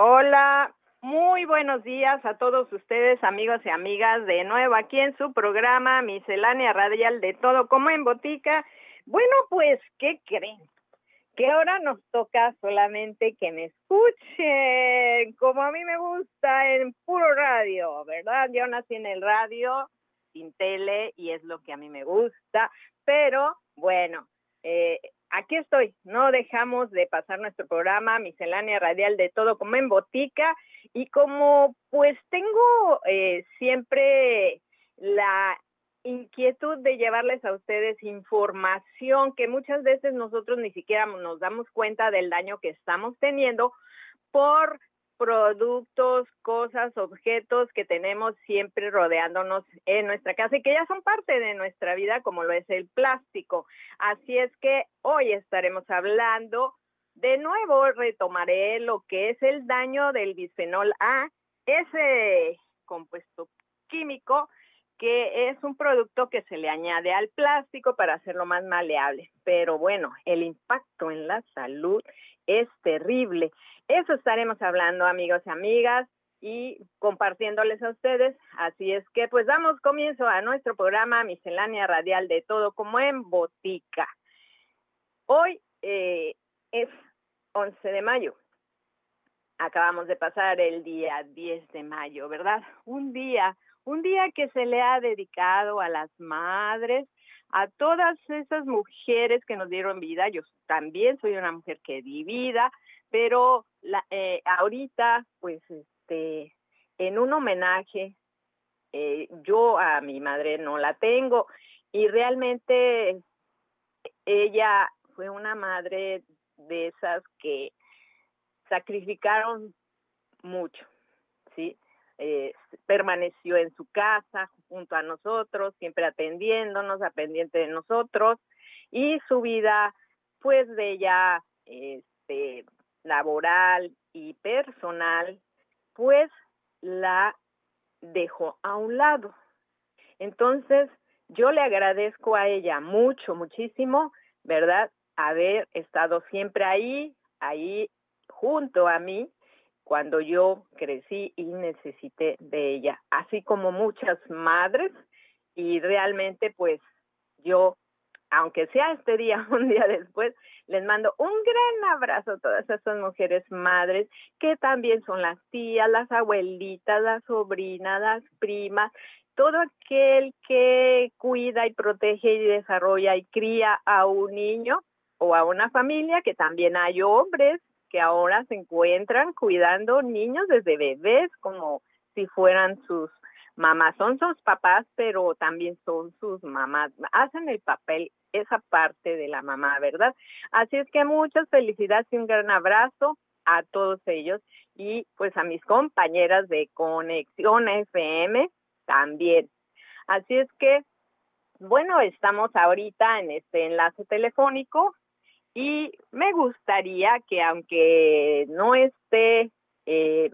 Hola, muy buenos días a todos ustedes, amigos y amigas, de nuevo aquí en su programa Miscelánea Radial de Todo como en Botica. Bueno, pues, ¿qué creen? Que ahora nos toca solamente que me escuchen, como a mí me gusta, en puro radio, ¿verdad? Yo nací en el radio, sin tele, y es lo que a mí me gusta, pero bueno, eh, aquí estoy, no dejamos de pasar nuestro programa Miscelánea Radial de todo como en botica y como pues tengo eh, siempre la inquietud de llevarles a ustedes información que muchas veces nosotros ni siquiera nos damos cuenta del daño que estamos teniendo por productos, cosas, objetos que tenemos siempre rodeándonos en nuestra casa y que ya son parte de nuestra vida, como lo es el plástico. Así es que hoy estaremos hablando, de nuevo retomaré lo que es el daño del bisfenol A, ese compuesto químico que es un producto que se le añade al plástico para hacerlo más maleable. Pero bueno, el impacto en la salud es terrible. Eso estaremos hablando, amigos y amigas, y compartiéndoles a ustedes. Así es que, pues, damos comienzo a nuestro programa Miscelánea Radial de Todo como en Botica. Hoy eh, es 11 de mayo. Acabamos de pasar el día 10 de mayo, ¿verdad? Un día, un día que se le ha dedicado a las madres, a todas esas mujeres que nos dieron vida. Yo también soy una mujer que di vida, pero la, eh, ahorita, pues, este, en un homenaje, eh, yo a mi madre no la tengo y realmente ella fue una madre de esas que sacrificaron mucho, ¿sí? Eh, permaneció en su casa junto a nosotros, siempre atendiéndonos, a pendiente de nosotros, y su vida, pues, de ella, este, laboral y personal, pues, la dejó a un lado. Entonces, yo le agradezco a ella mucho, muchísimo, ¿verdad? Haber estado siempre ahí, ahí junto a mí, cuando yo crecí y necesité de ella, así como muchas madres y realmente pues yo, aunque sea este día, un día después, les mando un gran abrazo a todas esas mujeres madres que también son las tías, las abuelitas, las sobrinas, las primas, todo aquel que cuida y protege y desarrolla y cría a un niño o a una familia, que también hay hombres que ahora se encuentran cuidando niños desde bebés como si fueran sus mamás. Son sus papás, pero también son sus mamás. Hacen el papel, esa parte de la mamá, ¿verdad? Así es que muchas felicidades y un gran abrazo a todos ellos y pues a mis compañeras de Conexión FM también. Así es que, bueno, estamos ahorita en este enlace telefónico y me gustaría que aunque no esté eh,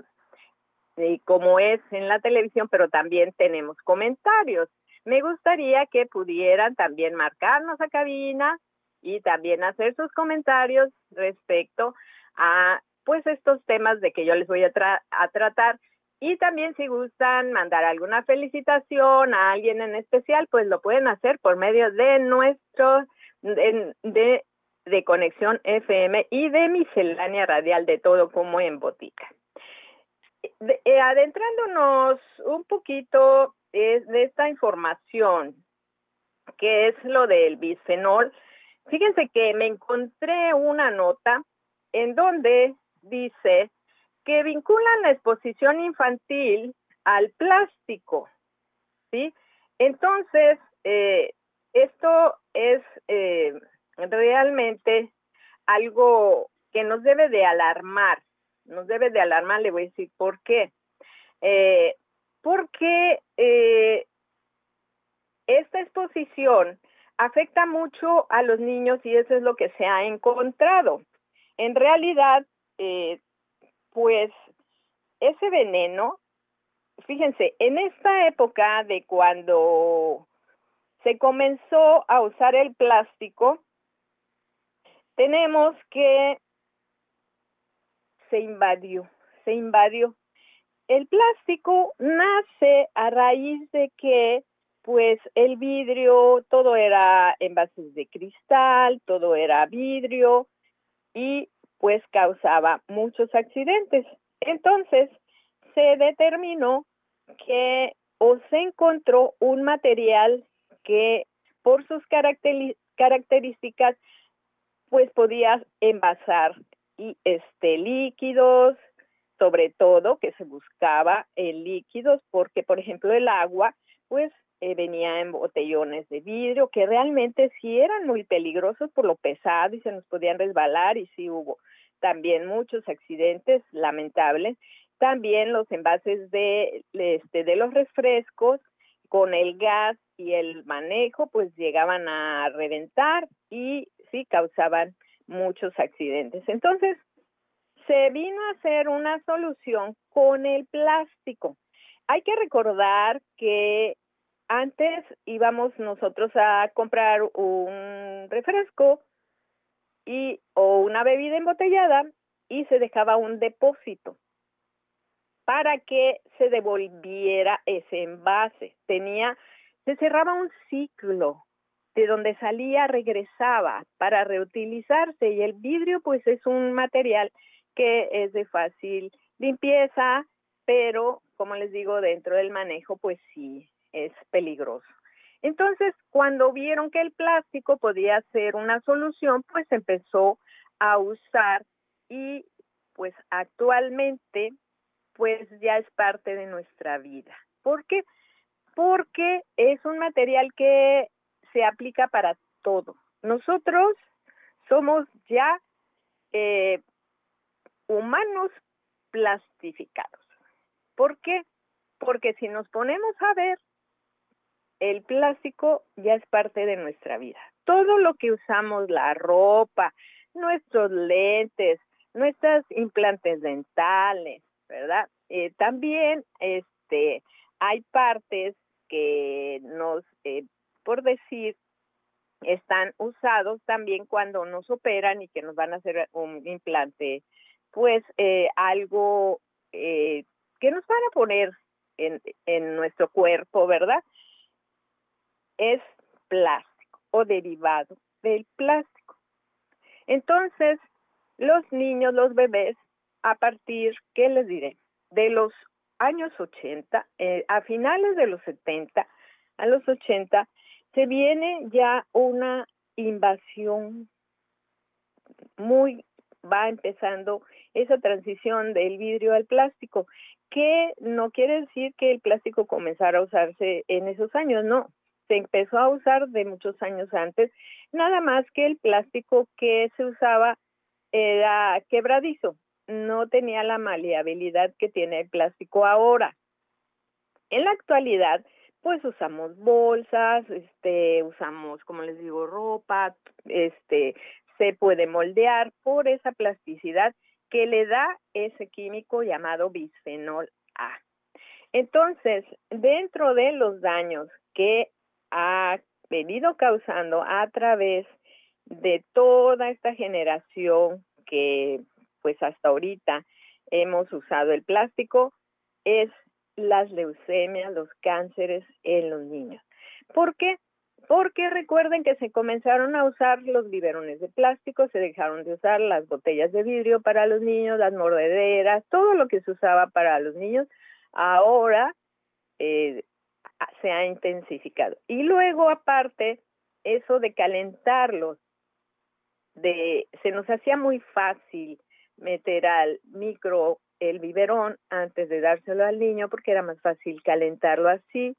eh, como es en la televisión, pero también tenemos comentarios, me gustaría que pudieran también marcarnos a cabina y también hacer sus comentarios respecto a pues estos temas de que yo les voy a, a tratar. Y también si gustan mandar alguna felicitación a alguien en especial, pues lo pueden hacer por medio de nuestro de Conexión FM y de Miscelánea Radial de Todo como en Botica. Eh, adentrándonos un poquito de esta información, que es lo del bisfenol, fíjense que me encontré una nota en donde dice que vinculan la exposición infantil al plástico, ¿sí? Entonces, eh, esto es eh, realmente algo que nos debe de alarmar, nos debe de alarmar, le voy a decir por qué. Eh, porque eh, esta exposición afecta mucho a los niños y eso es lo que se ha encontrado. En realidad, eh, pues ese veneno, fíjense, en esta época de cuando se comenzó a usar el plástico, tenemos que se invadió, se invadió. El plástico nace a raíz de que pues el vidrio, todo era envases de cristal, todo era vidrio y pues causaba muchos accidentes. Entonces se determinó que o se encontró un material que por sus características pues podía envasar y este líquidos, sobre todo que se buscaba en líquidos porque por ejemplo el agua pues eh, venía en botellones de vidrio que realmente sí eran muy peligrosos por lo pesado y se nos podían resbalar y sí hubo también muchos accidentes lamentables. También los envases de este de los refrescos con el gas y el manejo pues llegaban a reventar y sí causaban muchos accidentes. Entonces, se vino a hacer una solución con el plástico. Hay que recordar que antes íbamos nosotros a comprar un refresco y o una bebida embotellada y se dejaba un depósito para que se devolviera ese envase. Tenía se cerraba un ciclo de donde salía regresaba para reutilizarse y el vidrio pues es un material que es de fácil limpieza, pero como les digo, dentro del manejo pues sí es peligroso. Entonces, cuando vieron que el plástico podía ser una solución, pues empezó a usar y pues actualmente pues ya es parte de nuestra vida. ¿Por qué? Porque es un material que se aplica para todo. Nosotros somos ya eh, humanos plastificados. ¿Por qué? Porque si nos ponemos a ver, el plástico ya es parte de nuestra vida. Todo lo que usamos, la ropa, nuestros lentes, nuestros implantes dentales, ¿verdad? Eh, también este, hay partes que nos eh, por decir, están usados también cuando nos operan y que nos van a hacer un implante, pues eh, algo eh, que nos van a poner en, en nuestro cuerpo, ¿verdad? Es plástico o derivado del plástico. Entonces, los niños, los bebés, a partir, ¿qué les diré? De los años 80, eh, a finales de los 70, a los 80, se viene ya una invasión muy, va empezando esa transición del vidrio al plástico, que no quiere decir que el plástico comenzara a usarse en esos años, no, se empezó a usar de muchos años antes, nada más que el plástico que se usaba era quebradizo, no tenía la maleabilidad que tiene el plástico ahora. En la actualidad, pues usamos bolsas, este, usamos, como les digo, ropa, este, se puede moldear por esa plasticidad que le da ese químico llamado bisfenol A. Entonces, dentro de los daños que ha venido causando a través de toda esta generación que pues hasta ahorita hemos usado el plástico, es las leucemias, los cánceres en los niños. ¿Por qué? Porque recuerden que se comenzaron a usar los biberones de plástico, se dejaron de usar las botellas de vidrio para los niños, las mordederas, todo lo que se usaba para los niños, ahora eh, se ha intensificado. Y luego, aparte, eso de calentarlos, de, se nos hacía muy fácil meter al micro el biberón antes de dárselo al niño porque era más fácil calentarlo así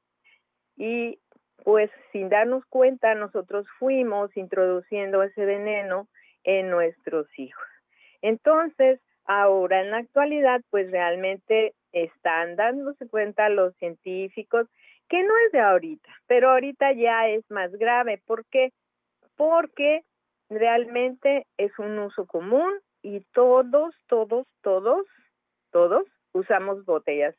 y pues sin darnos cuenta nosotros fuimos introduciendo ese veneno en nuestros hijos. Entonces, ahora en la actualidad pues realmente están dándose cuenta los científicos que no es de ahorita, pero ahorita ya es más grave. ¿Por qué? Porque realmente es un uso común y todos, todos, todos todos usamos botellas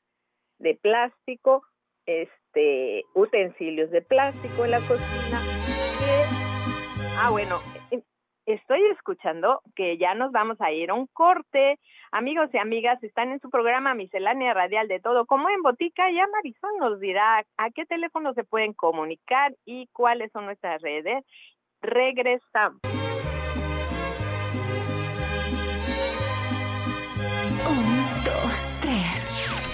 de plástico, este, utensilios de plástico en la cocina. ah, bueno, estoy escuchando que ya nos vamos a ir a un corte. Amigos y amigas, están en su programa Miscelánea Radial de Todo, como en Botica. Ya Marisol nos dirá a qué teléfono se pueden comunicar y cuáles son nuestras redes. Regresamos.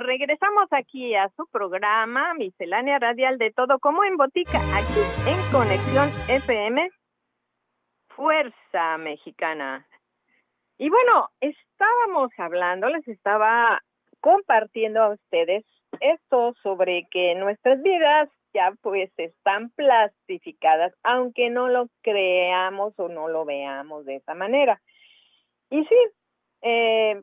Regresamos aquí a su programa Miscelánea Radial de Todo como en Botica, aquí en Conexión FM Fuerza Mexicana. Y bueno, estábamos hablando, les estaba compartiendo a ustedes esto sobre que nuestras vidas ya pues están plastificadas, aunque no lo creamos o no lo veamos de esa manera. Y sí, eh,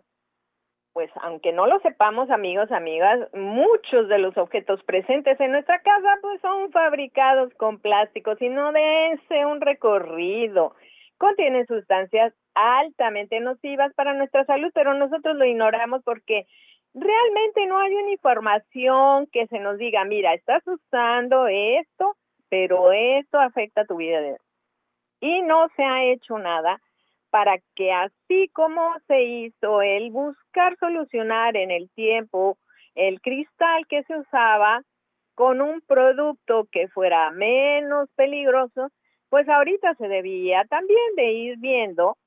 pues aunque no lo sepamos, amigos, amigas, muchos de los objetos presentes en nuestra casa pues son fabricados con plásticos y no dense un recorrido. Contienen sustancias altamente nocivas para nuestra salud, pero nosotros lo ignoramos porque realmente no hay una información que se nos diga, mira, estás usando esto, pero esto afecta tu vida. Y no se ha hecho nada para que así como se hizo el buscar solucionar en el tiempo el cristal que se usaba con un producto que fuera menos peligroso, pues ahorita se debía también de ir viendo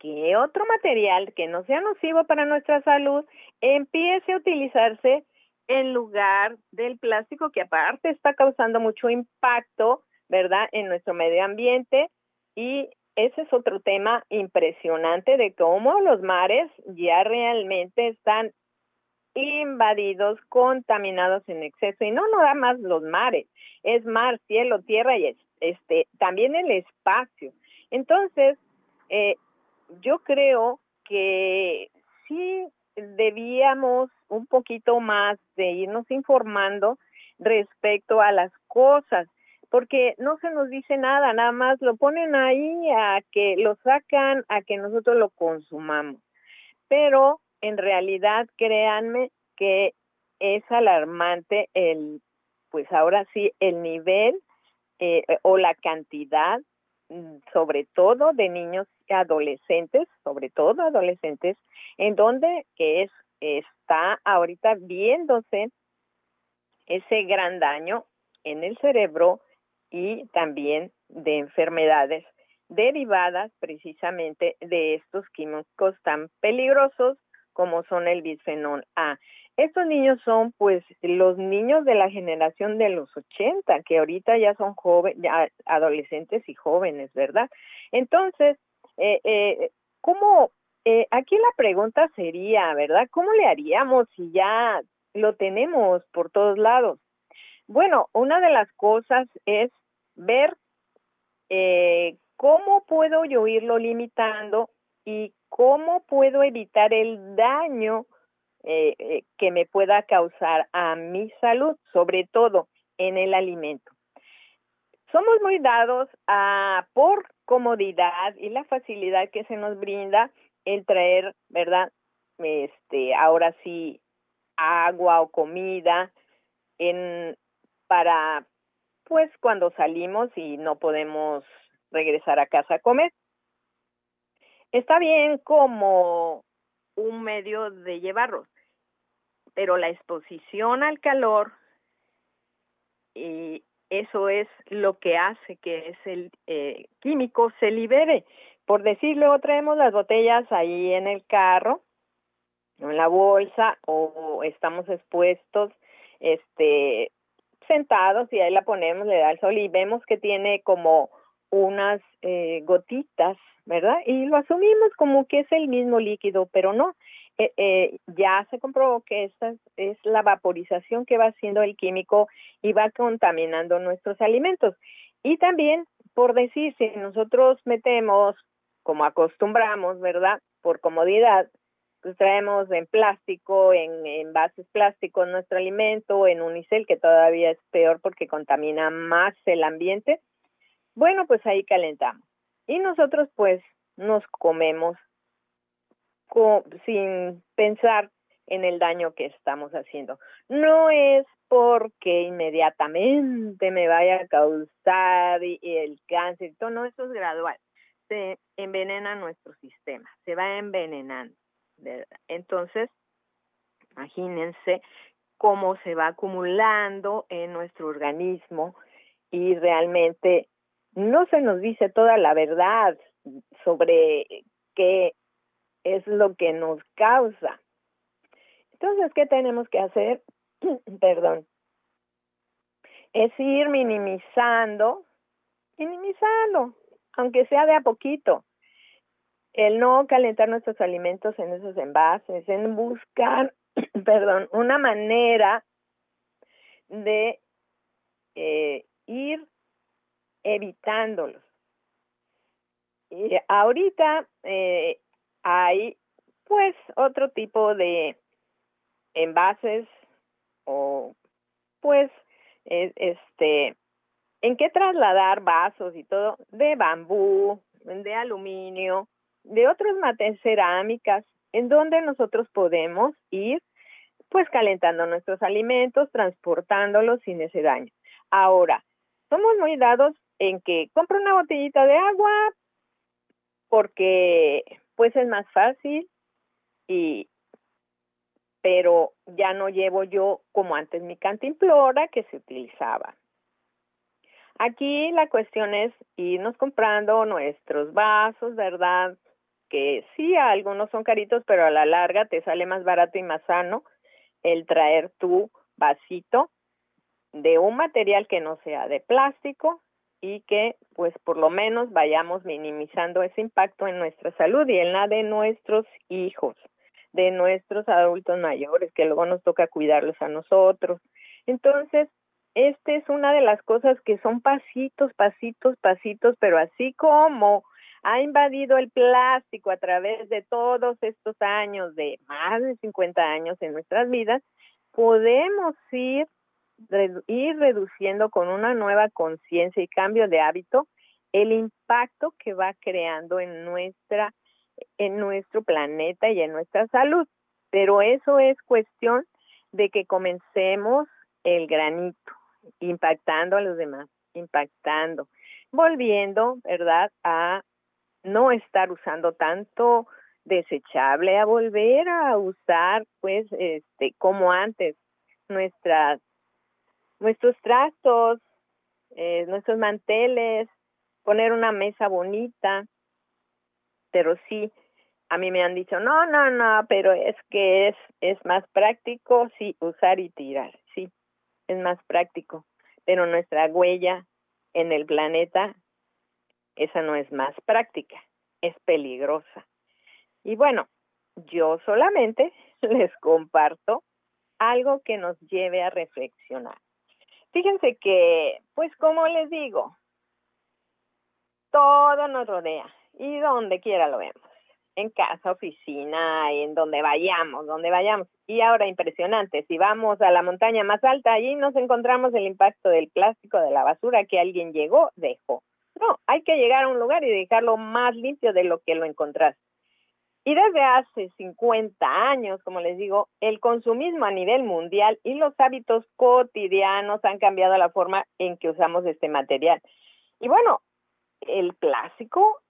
que otro material que no sea nocivo para nuestra salud empiece a utilizarse en lugar del plástico que aparte está causando mucho impacto, ¿verdad?, en nuestro medio ambiente y ese es otro tema impresionante de cómo los mares ya realmente están invadidos, contaminados en exceso y no nada más los mares, es mar, cielo, tierra y este también el espacio. Entonces, eh, yo creo que sí debíamos un poquito más de irnos informando respecto a las cosas porque no se nos dice nada, nada más lo ponen ahí a que lo sacan, a que nosotros lo consumamos. Pero en realidad, créanme que es alarmante el, pues ahora sí, el nivel eh, o la cantidad, mm, sobre todo de niños y adolescentes, sobre todo adolescentes, en donde que es está ahorita viéndose ese gran daño en el cerebro y también de enfermedades derivadas precisamente de estos químicos tan peligrosos como son el bisfenol A. Estos niños son pues los niños de la generación de los 80, que ahorita ya son jóvenes, adolescentes y jóvenes, ¿verdad? Entonces, eh, eh, ¿cómo? Eh, aquí la pregunta sería, ¿verdad? ¿Cómo le haríamos si ya lo tenemos por todos lados? Bueno, una de las cosas es ver eh, cómo puedo yo irlo limitando y cómo puedo evitar el daño eh, eh, que me pueda causar a mi salud, sobre todo en el alimento. Somos muy dados a, por comodidad y la facilidad que se nos brinda el traer, ¿verdad? Este, ahora sí, agua o comida en, para pues cuando salimos y no podemos regresar a casa a comer. Está bien como un medio de llevarlos, pero la exposición al calor y eso es lo que hace que ese eh, químico se libere. Por decirlo, traemos las botellas ahí en el carro, en la bolsa, o estamos expuestos este sentados y ahí la ponemos, le da el sol y vemos que tiene como unas eh, gotitas, ¿verdad? Y lo asumimos como que es el mismo líquido, pero no, eh, eh, ya se comprobó que esta es la vaporización que va haciendo el químico y va contaminando nuestros alimentos. Y también, por decir, si nosotros metemos, como acostumbramos, ¿verdad? Por comodidad, pues traemos en plástico, en envases plásticos nuestro alimento, en unicel, que todavía es peor porque contamina más el ambiente. Bueno, pues ahí calentamos. Y nosotros pues nos comemos sin pensar en el daño que estamos haciendo. No es porque inmediatamente me vaya a causar el cáncer, todo, no, eso es gradual. Se envenena nuestro sistema, se va envenenando. Entonces, imagínense cómo se va acumulando en nuestro organismo y realmente no se nos dice toda la verdad sobre qué es lo que nos causa. Entonces, ¿qué tenemos que hacer? Perdón. Es ir minimizando, minimizando, aunque sea de a poquito. El no calentar nuestros alimentos en esos envases, en buscar, perdón, una manera de eh, ir evitándolos. Y ahorita eh, hay pues otro tipo de envases o pues este en qué trasladar vasos y todo de bambú, de aluminio, de otras materias cerámicas, en donde nosotros podemos ir pues calentando nuestros alimentos, transportándolos sin ese daño. Ahora, somos muy dados en que compro una botellita de agua porque pues es más fácil y pero ya no llevo yo como antes mi cantimplora que se utilizaba. Aquí la cuestión es irnos comprando nuestros vasos, ¿verdad? Que sí, algunos son caritos, pero a la larga te sale más barato y más sano el traer tu vasito de un material que no sea de plástico y que pues por lo menos vayamos minimizando ese impacto en nuestra salud y en la de nuestros hijos, de nuestros adultos mayores, que luego nos toca cuidarlos a nosotros. Entonces, esta es una de las cosas que son pasitos, pasitos, pasitos, pero así como ha invadido el plástico a través de todos estos años, de más de 50 años en nuestras vidas, podemos ir ir reduciendo con una nueva conciencia y cambio de hábito el impacto que va creando en nuestra en nuestro planeta y en nuestra salud. Pero eso es cuestión de que comencemos el granito, impactando a los demás, impactando, volviendo, ¿verdad?, a no estar usando tanto desechable, a volver a usar, pues, este, como antes, nuestras nuestros trastos, eh, nuestros manteles, poner una mesa bonita, pero sí, a mí me han dicho, no, no, no, pero es que es, es más práctico, sí, usar y tirar, sí, es más práctico, pero nuestra huella en el planeta, esa no es más práctica, es peligrosa. Y bueno, yo solamente les comparto algo que nos lleve a reflexionar. Fíjense que, pues como les digo, todo nos rodea y donde quiera lo vemos, en casa, oficina, en donde vayamos, donde vayamos. Y ahora impresionante, si vamos a la montaña más alta, allí nos encontramos el impacto del plástico, de la basura que alguien llegó, dejó. No, hay que llegar a un lugar y dejarlo más limpio de lo que lo encontraste. Y desde hace 50 años, como les digo, el consumismo a nivel mundial y los hábitos cotidianos han cambiado la forma en que usamos este material. Y bueno, el plástico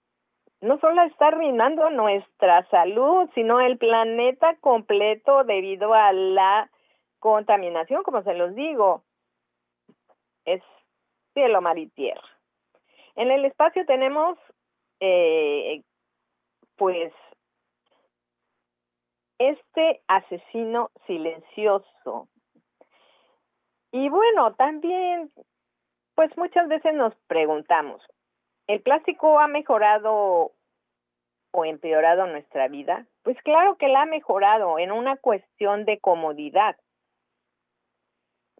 no solo está arruinando nuestra salud, sino el planeta completo debido a la contaminación, como se los digo. Es cielo, mar y tierra. En el espacio tenemos, eh, pues, este asesino silencioso. Y bueno, también, pues muchas veces nos preguntamos, ¿el plástico ha mejorado o empeorado nuestra vida? Pues claro que la ha mejorado en una cuestión de comodidad,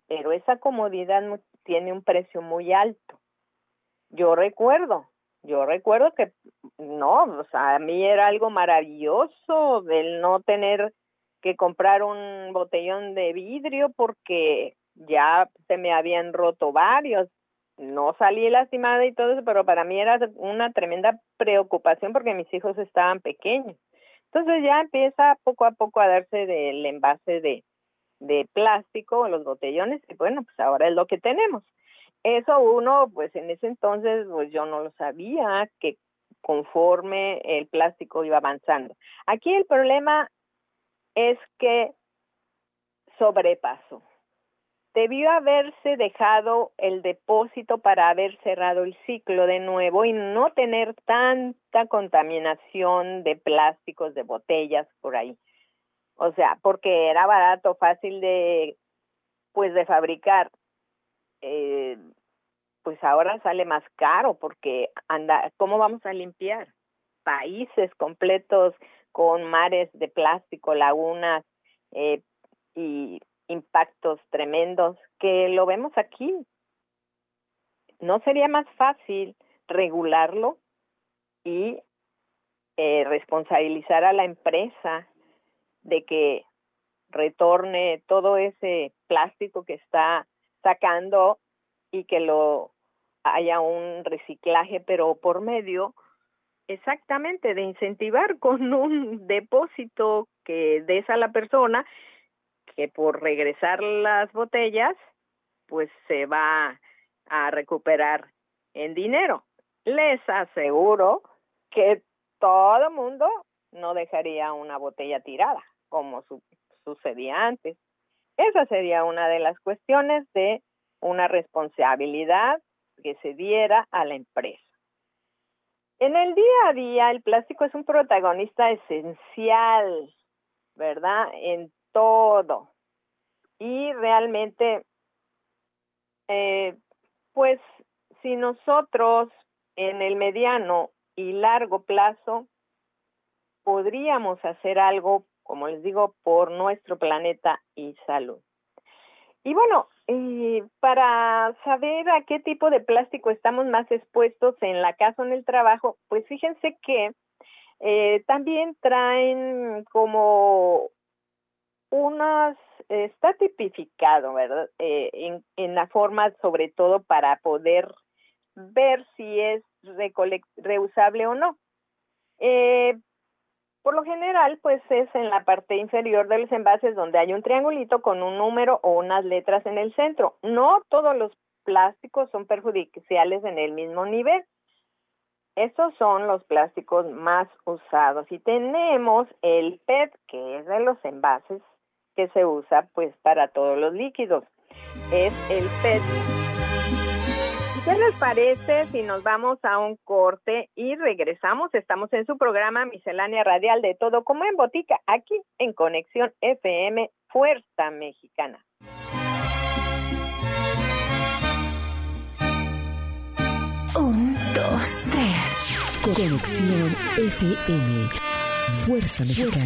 pero esa comodidad tiene un precio muy alto. Yo recuerdo, yo recuerdo que no, o sea, a mí era algo maravilloso el no tener que comprar un botellón de vidrio porque ya se me habían roto varios. No salí lastimada y todo eso, pero para mí era una tremenda preocupación porque mis hijos estaban pequeños. Entonces ya empieza poco a poco a darse del envase de, de plástico, los botellones, y bueno, pues ahora es lo que tenemos. Eso uno, pues en ese entonces, pues yo no lo sabía, que conforme el plástico iba avanzando. Aquí el problema es que sobrepasó. Debió haberse dejado el depósito para haber cerrado el ciclo de nuevo y no tener tanta contaminación de plásticos, de botellas por ahí. O sea, porque era barato, fácil de, pues, de fabricar. Eh, pues ahora sale más caro porque anda, ¿cómo vamos a limpiar? Países completos con mares de plástico, lagunas eh, y impactos tremendos que lo vemos aquí. ¿No sería más fácil regularlo y eh, responsabilizar a la empresa de que retorne todo ese plástico que está sacando y que lo haya un reciclaje, pero por medio exactamente de incentivar con un depósito que des a la persona que por regresar las botellas pues se va a recuperar en dinero. Les aseguro que todo mundo no dejaría una botella tirada como sucedía antes. Esa sería una de las cuestiones de una responsabilidad que se diera a la empresa. En el día a día, el plástico es un protagonista esencial, ¿verdad? En todo. Y realmente, eh, pues, si nosotros en el mediano y largo plazo podríamos hacer algo, como les digo, por nuestro planeta y salud. Y bueno, eh, para saber a qué tipo de plástico estamos más expuestos en la casa o en el trabajo, pues fíjense que eh, también traen como unas, está tipificado, ¿verdad? Eh, en, en, la forma, sobre todo para poder ver si es reusable o no. Eh, por lo general, pues es en la parte inferior de los envases donde hay un triangulito con un número o unas letras en el centro. No todos los plásticos son perjudiciales en el mismo nivel. Estos son los plásticos más usados y tenemos el PET, que es de los envases que se usa pues para todos los líquidos. Es el PET ¿Qué les parece si nos vamos a un corte y regresamos? Estamos en su programa Miscelánea Radial de Todo como en Botica, aquí en Conexión FM Fuerza Mexicana. Un, dos, tres. Conexión FM Fuerza Mexicana.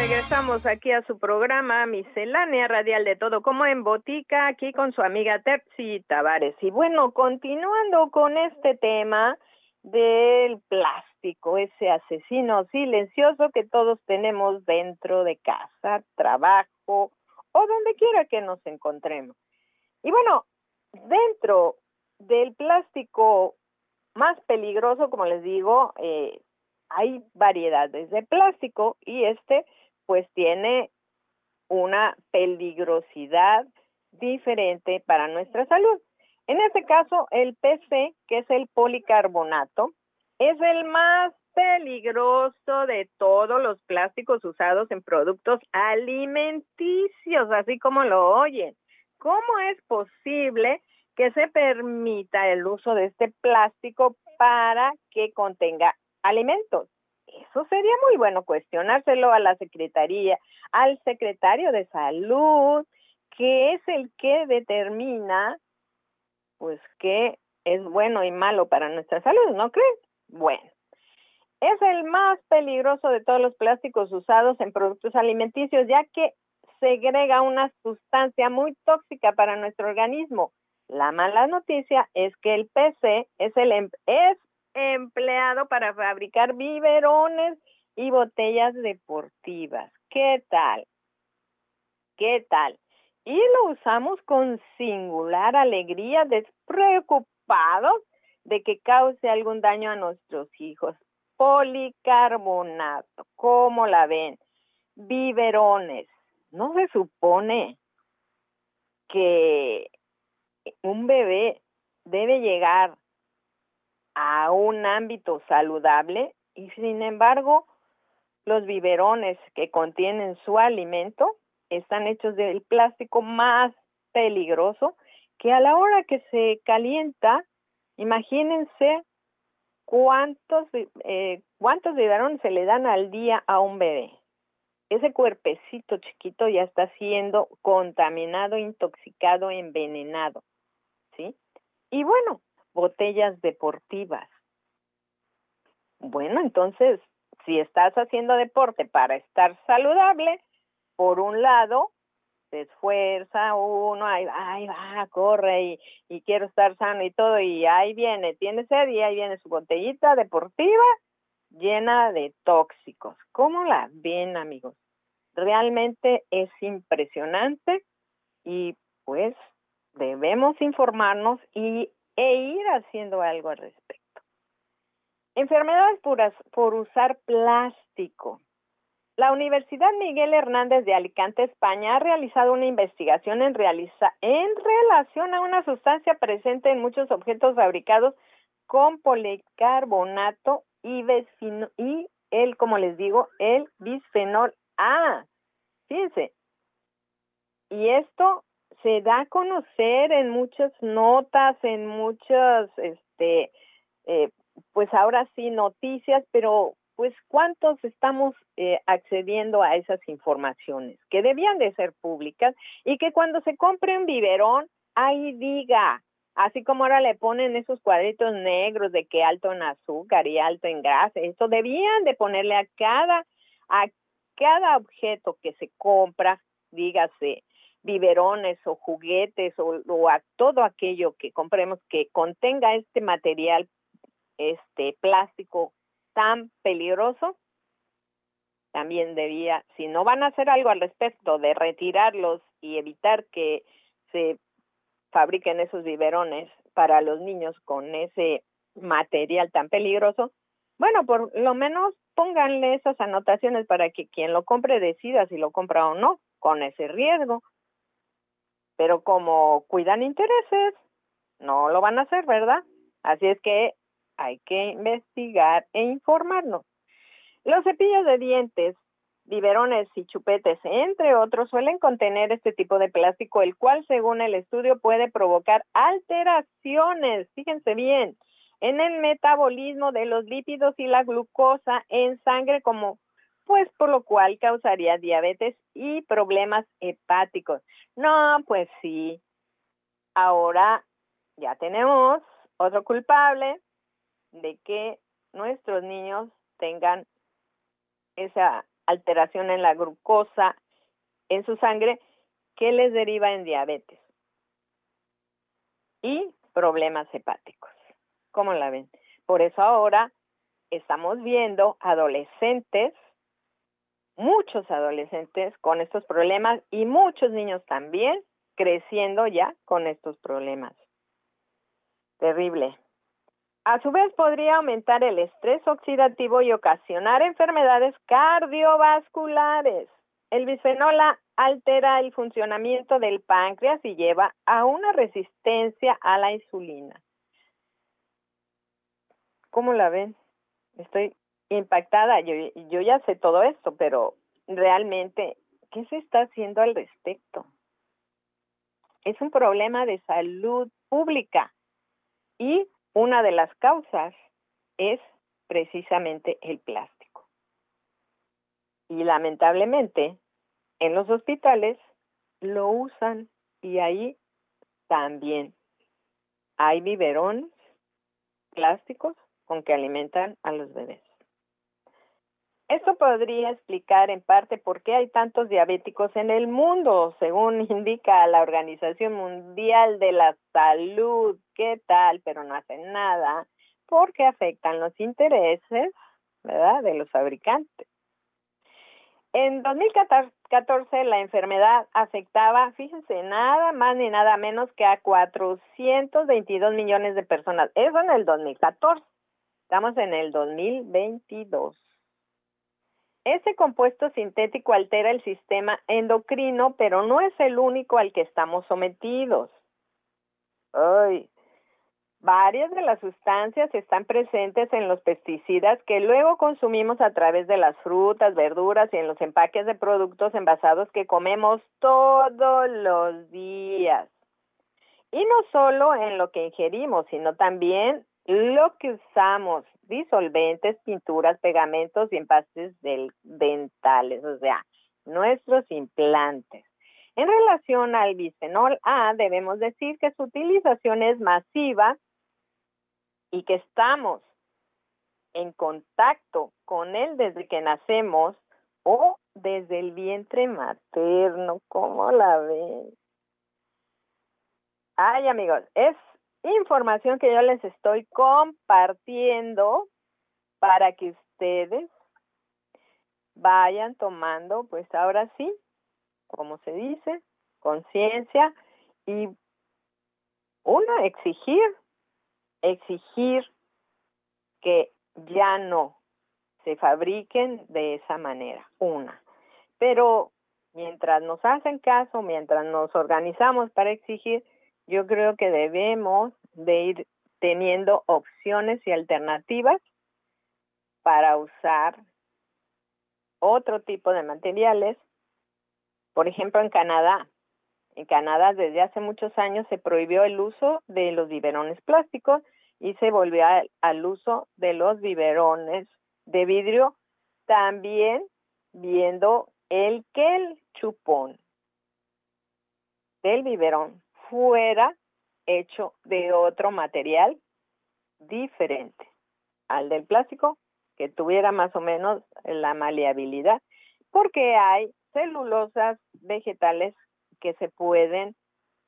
Regresamos aquí a su programa Miscelánea Radial de Todo como en Botica, aquí con su amiga Terzi Tavares. Y bueno, continuando con este tema del plástico, ese asesino silencioso que todos tenemos dentro de casa, trabajo o donde quiera que nos encontremos. Y bueno, dentro del plástico más peligroso, como les digo, eh, hay variedades de plástico y este pues tiene una peligrosidad diferente para nuestra salud. En este caso, el PC, que es el policarbonato, es el más peligroso de todos los plásticos usados en productos alimenticios, así como lo oyen. ¿Cómo es posible que se permita el uso de este plástico para que contenga alimentos? Eso sería muy bueno cuestionárselo a la Secretaría, al secretario de Salud, que es el que determina, pues, qué es bueno y malo para nuestra salud, ¿no crees? Bueno, es el más peligroso de todos los plásticos usados en productos alimenticios, ya que segrega una sustancia muy tóxica para nuestro organismo. La mala noticia es que el PC es, el, em, es empleado para fabricar biberones y botellas deportivas. ¿Qué tal? ¿Qué tal? Y lo usamos con singular alegría, despreocupados de que cause algún daño a nuestros hijos. Policarbonato, ¿cómo la ven? Biberones. ¿No se supone que un bebé debe llegar a un ámbito saludable y sin embargo los biberones que contienen su alimento están hechos del plástico más peligroso que a la hora que se calienta, imagínense cuántos, eh, cuántos biberones se le dan al día a un bebé. Ese cuerpecito chiquito ya está siendo contaminado, intoxicado, envenenado, ¿sí? Y bueno, botellas deportivas. Bueno, entonces, si estás haciendo deporte para estar saludable, por un lado, se esfuerza uno, ahí, va, corre y, y quiero estar sano y todo, y ahí viene, tiene sed y ahí viene su botellita deportiva llena de tóxicos. ¿Cómo la ven, amigos? Realmente es impresionante y pues debemos informarnos y e ir haciendo algo al respecto. Enfermedades puras por usar plástico. La Universidad Miguel Hernández de Alicante, España, ha realizado una investigación en, en relación a una sustancia presente en muchos objetos fabricados con policarbonato y, y el, como les digo, el bisfenol A. Fíjense. Y esto se da a conocer en muchas notas, en muchas, este, eh, pues ahora sí, noticias, pero pues cuántos estamos eh, accediendo a esas informaciones que debían de ser públicas y que cuando se compre un biberón, ahí diga, así como ahora le ponen esos cuadritos negros de que alto en azúcar y alto en grasa, esto debían de ponerle a cada, a cada objeto que se compra, dígase, biberones o juguetes o, a todo aquello que compremos que contenga este material este plástico tan peligroso también debía si no van a hacer algo al respecto de retirarlos y evitar que se fabriquen esos biberones para los niños con ese material tan peligroso bueno por lo menos pónganle esas anotaciones para que quien lo compre decida si lo compra o no con ese riesgo pero como cuidan intereses, no lo van a hacer, ¿verdad? Así es que hay que investigar e informarnos. Los cepillos de dientes, biberones y chupetes, entre otros, suelen contener este tipo de plástico, el cual, según el estudio, puede provocar alteraciones, fíjense bien, en el metabolismo de los lípidos y la glucosa en sangre como pues por lo cual causaría diabetes y problemas hepáticos. No, pues sí. Ahora ya tenemos otro culpable de que nuestros niños tengan esa alteración en la glucosa en su sangre que les deriva en diabetes y problemas hepáticos. ¿Cómo la ven? Por eso ahora estamos viendo adolescentes muchos adolescentes con estos problemas y muchos niños también creciendo ya con estos problemas. Terrible. A su vez podría aumentar el estrés oxidativo y ocasionar enfermedades cardiovasculares. El bisfenol altera el funcionamiento del páncreas y lleva a una resistencia a la insulina. ¿Cómo la ven? Estoy impactada. Yo, yo ya sé todo esto, pero realmente, ¿qué se está haciendo al respecto? Es un problema de salud pública y una de las causas es precisamente el plástico. Y lamentablemente, en los hospitales lo usan y ahí también hay biberones plásticos con que alimentan a los bebés. Esto podría explicar en parte por qué hay tantos diabéticos en el mundo, según indica la Organización Mundial de la Salud. ¿Qué tal? Pero no hacen nada porque afectan los intereses, ¿verdad?, de los fabricantes. En 2014 la enfermedad afectaba, fíjense, nada más ni nada menos que a 422 millones de personas. Eso en el 2014. Estamos en el 2022. Ese compuesto sintético altera el sistema endocrino, pero no es el único al que estamos sometidos. Ay, varias de las sustancias están presentes en los pesticidas que luego consumimos a través de las frutas, verduras y en los empaques de productos envasados que comemos todos los días. Y no solo en lo que ingerimos, sino también lo que usamos, disolventes, pinturas, pegamentos y empastes dentales, o sea, nuestros implantes. En relación al bisfenol A, debemos decir que su utilización es masiva y que estamos en contacto con él desde que nacemos o desde el vientre materno, ¿cómo la ven? Ay, amigos, es información que yo les estoy compartiendo para que ustedes vayan tomando, pues ahora sí, como se dice, conciencia y una, exigir, exigir que ya no se fabriquen de esa manera, una. Pero mientras nos hacen caso, mientras nos organizamos para exigir, yo creo que debemos de ir teniendo opciones y alternativas para usar otro tipo de materiales. Por ejemplo, en Canadá. En Canadá desde hace muchos años se prohibió el uso de los biberones plásticos y se volvió al uso de los biberones de vidrio, también viendo el que el chupón del biberón fuera hecho de otro material diferente al del plástico, que tuviera más o menos la maleabilidad, porque hay celulosas vegetales que se pueden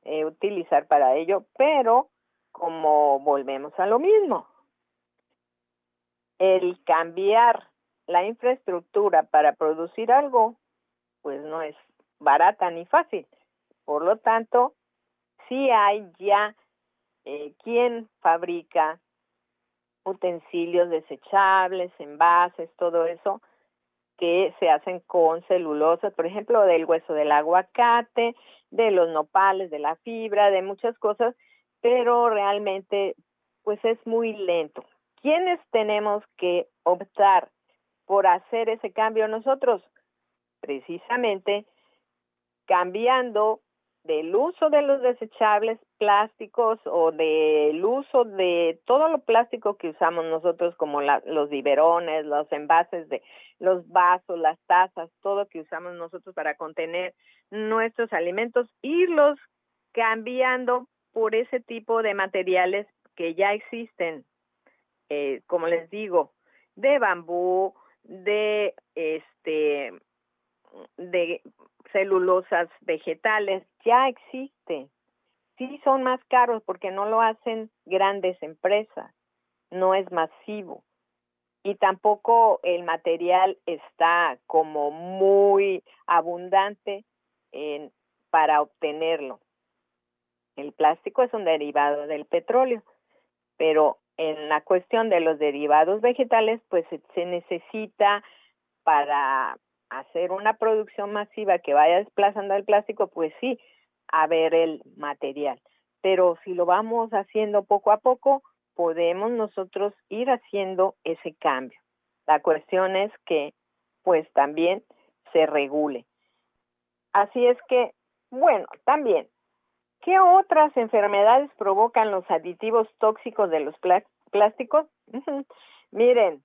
eh, utilizar para ello, pero como volvemos a lo mismo, el cambiar la infraestructura para producir algo, pues no es barata ni fácil. Por lo tanto, sí hay ya eh, quien fabrica utensilios desechables, envases, todo eso que se hacen con celulosas, por ejemplo, del hueso del aguacate, de los nopales, de la fibra, de muchas cosas, pero realmente pues es muy lento. ¿Quiénes tenemos que optar por hacer ese cambio nosotros? Precisamente cambiando del uso de los desechables plásticos o del uso de todo lo plástico que usamos nosotros como los biberones, los envases de los vasos, las tazas, todo que usamos nosotros para contener nuestros alimentos, irlos cambiando por ese tipo de materiales que ya existen, eh, como les digo, de bambú, de este de celulosas vegetales, ya existe. Sí son más caros porque no lo hacen grandes empresas, no es masivo. Y tampoco el material está como muy abundante en, para obtenerlo. El plástico es un derivado del petróleo, pero en la cuestión de los derivados vegetales, pues se necesita para hacer una producción masiva que vaya desplazando el plástico, pues sí, a ver el material. Pero si lo vamos haciendo poco a poco, podemos nosotros ir haciendo ese cambio. La cuestión es que pues también se regule. Así es que, bueno, también, ¿qué otras enfermedades provocan los aditivos tóxicos de los plásticos? Miren,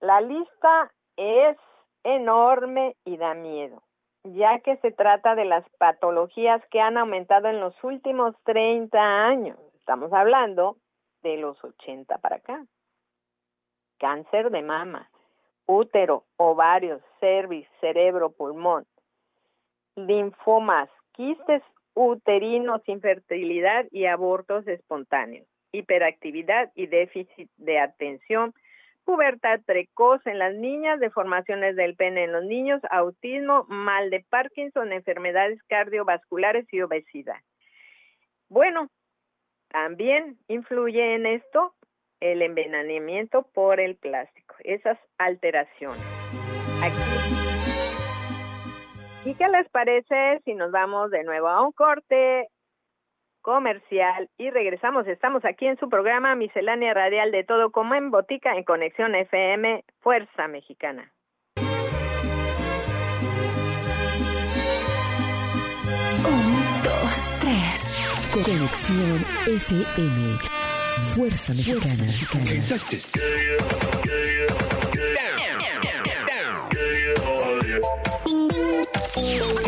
la lista es enorme y da miedo, ya que se trata de las patologías que han aumentado en los últimos 30 años. Estamos hablando de los 80 para acá. Cáncer de mama, útero, ovarios, cervix, cerebro, pulmón, linfomas, quistes uterinos, infertilidad y abortos espontáneos, hiperactividad y déficit de atención, pubertad precoz en las niñas, deformaciones del pene en los niños, autismo, mal de Parkinson, enfermedades cardiovasculares y obesidad. Bueno, también influye en esto el envenenamiento por el plástico, esas alteraciones. ¿Y qué les parece si nos vamos de nuevo a un corte comercial y regresamos? Estamos aquí en su programa Miscelánea Radial de Todo como en Botica en Conexión FM Fuerza Mexicana. Un, dos, tres. Conexión FM. Fuerza Mexicana.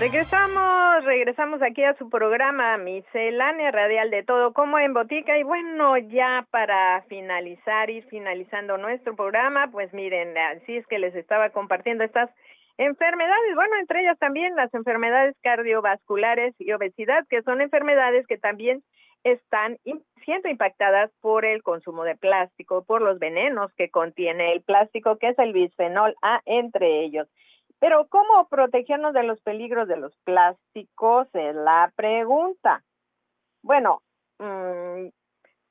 Regresamos, regresamos aquí a su programa Miscelánea Radial de Todo como en Botica y bueno, ya para finalizar, y finalizando nuestro programa, pues miren, así es que les estaba compartiendo estas enfermedades, bueno, entre ellas también las enfermedades cardiovasculares y obesidad, que son enfermedades que también están siendo impactadas por el consumo de plástico, por los venenos que contiene el plástico, que es el bisfenol A, entre ellos. Pero ¿cómo protegernos de los peligros de los plásticos? Es la pregunta. Bueno, mm,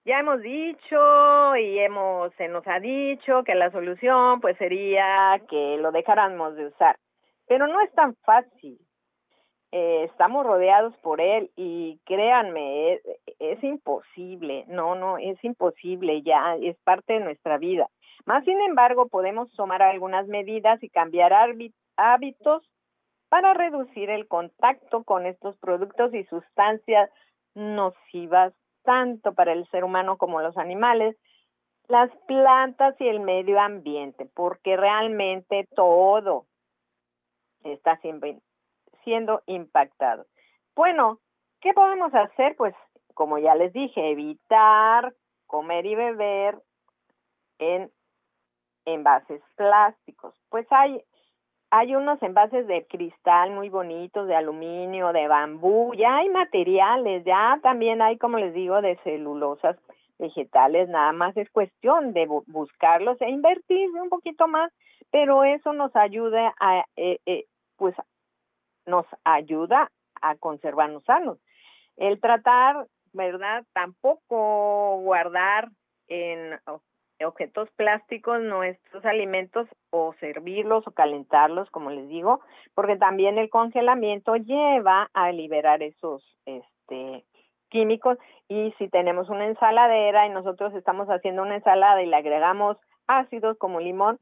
ya hemos dicho y hemos, se nos ha dicho que la solución pues sería que lo dejáramos de usar, pero no es tan fácil. Eh, estamos rodeados por él y créanme, es, es imposible, no, no, es imposible ya, es parte de nuestra vida. Más sin embargo, podemos tomar algunas medidas y cambiar hábitos para reducir el contacto con estos productos y sustancias nocivas tanto para el ser humano como los animales, las plantas y el medio ambiente, porque realmente todo está siempre siendo impactado. Bueno, ¿qué podemos hacer? Pues, como ya les dije, evitar comer y beber en envases plásticos. Pues hay hay unos envases de cristal muy bonitos, de aluminio, de bambú, ya hay materiales, ya también hay, como les digo, de celulosas vegetales, nada más es cuestión de buscarlos e invertir un poquito más, pero eso nos ayuda a, eh, eh, pues, nos ayuda a conservarnos sanos. El tratar, ¿verdad? Tampoco guardar en objetos plásticos nuestros alimentos o servirlos o calentarlos, como les digo, porque también el congelamiento lleva a liberar esos este químicos y si tenemos una ensaladera y nosotros estamos haciendo una ensalada y le agregamos ácidos como limón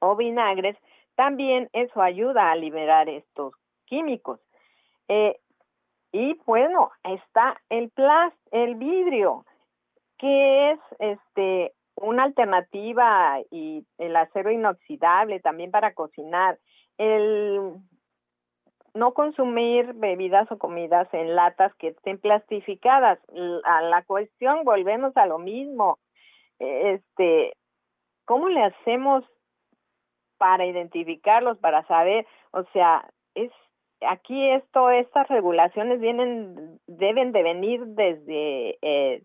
o vinagres, también eso ayuda a liberar estos químicos. Eh, y bueno, está el plas, el vidrio, que es este una alternativa y el acero inoxidable también para cocinar, el no consumir bebidas o comidas en latas que estén plastificadas. A la cuestión volvemos a lo mismo. Este, ¿cómo le hacemos para identificarlos, para saber? O sea, es aquí esto, estas regulaciones vienen, deben de venir desde, eh,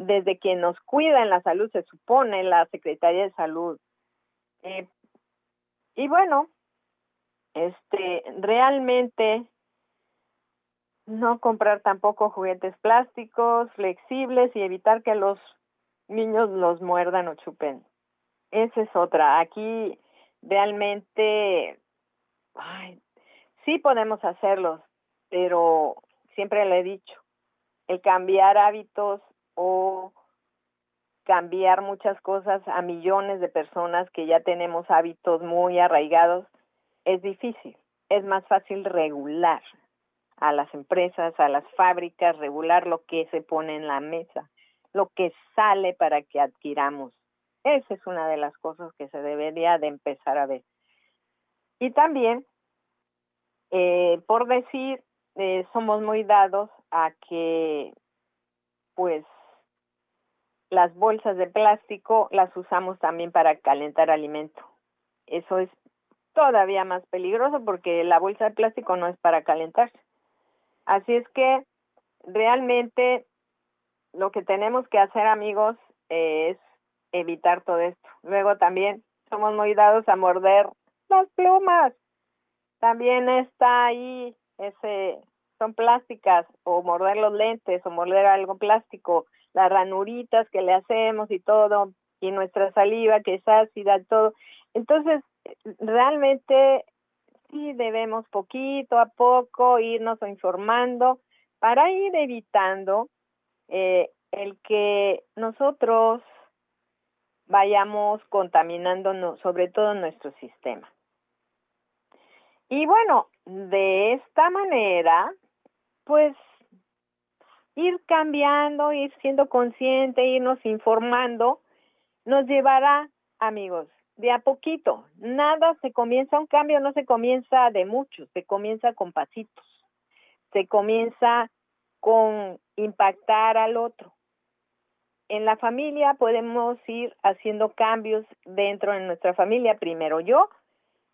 desde quien nos cuida en la salud, se supone, la Secretaría de Salud. Eh, y bueno, este, realmente no comprar tampoco juguetes plásticos, flexibles y evitar que los niños los muerdan o chupen. Esa es otra. Aquí realmente, ay, sí podemos hacerlos, pero siempre le he dicho, el cambiar hábitos o cambiar muchas cosas a millones de personas que ya tenemos hábitos muy arraigados es difícil. Es más fácil regular a las empresas, a las fábricas, regular lo que se pone en la mesa, lo que sale para que adquiramos. Esa es una de las cosas que se debería de empezar a ver. Y también, eh, por decir, eh, somos muy dados a que, pues, las bolsas de plástico las usamos también para calentar alimento. Eso es todavía más peligroso porque la bolsa de plástico no es para calentar. Así es que realmente lo que tenemos que hacer, amigos, es evitar todo esto. Luego también somos muy dados a morder las plumas. También está ahí ese son plásticas o morder los lentes o morder algo plástico, las ranuritas que le hacemos y todo y nuestra saliva que es ácida, todo. Entonces, realmente sí debemos poquito a poco irnos informando para ir evitando eh, el que nosotros vayamos contaminando sobre todo nuestro sistema. Y bueno, de esta manera, pues ir cambiando, ir siendo consciente, irnos informando, nos llevará, amigos, de a poquito. Nada se comienza, un cambio no se comienza de mucho, se comienza con pasitos, se comienza con impactar al otro. En la familia podemos ir haciendo cambios dentro de nuestra familia, primero yo,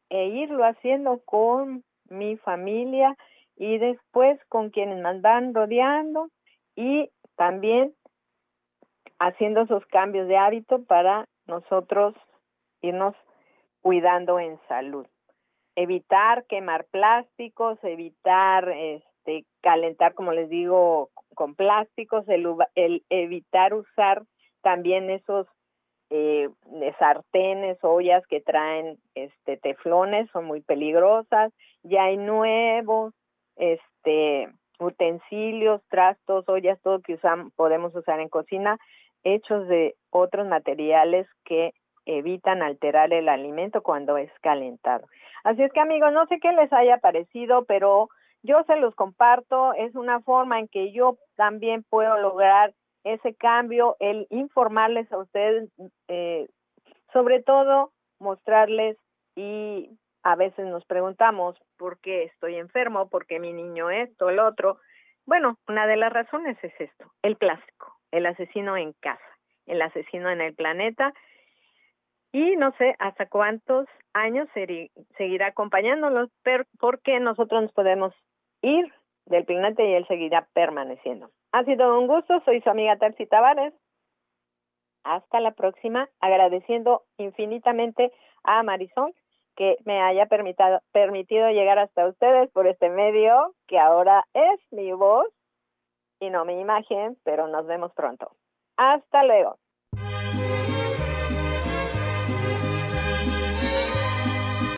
e irlo haciendo con mi familia y después con quienes me van rodeando y también haciendo esos cambios de hábito para nosotros irnos cuidando en salud. Evitar quemar plásticos, evitar este calentar, como les digo, con plásticos, el, evitar usar también esos eh, sartenes, ollas que traen este teflones, son muy peligrosas. Ya hay nuevos este utensilios, trastos, ollas, todo que usamos, podemos usar en cocina, hechos de otros materiales que evitan alterar el alimento cuando es calentado. Así es que amigos, no sé qué les haya parecido, pero yo se los comparto, es una forma en que yo también puedo lograr ese cambio, el informarles a ustedes, eh, sobre todo mostrarles y a veces nos preguntamos por qué estoy enfermo, por qué mi niño esto, el otro. Bueno, una de las razones es esto, el plástico, el asesino en casa, el asesino en el planeta y no sé hasta cuántos años seguirá acompañándonos, pero porque nosotros nos podemos ir del planeta y él seguirá permaneciendo. Ha sido un gusto, soy su amiga Terci Tavares. Hasta la próxima, agradeciendo infinitamente a Marisol que me haya permitido, permitido llegar hasta ustedes por este medio, que ahora es mi voz y no mi imagen, pero nos vemos pronto. Hasta luego.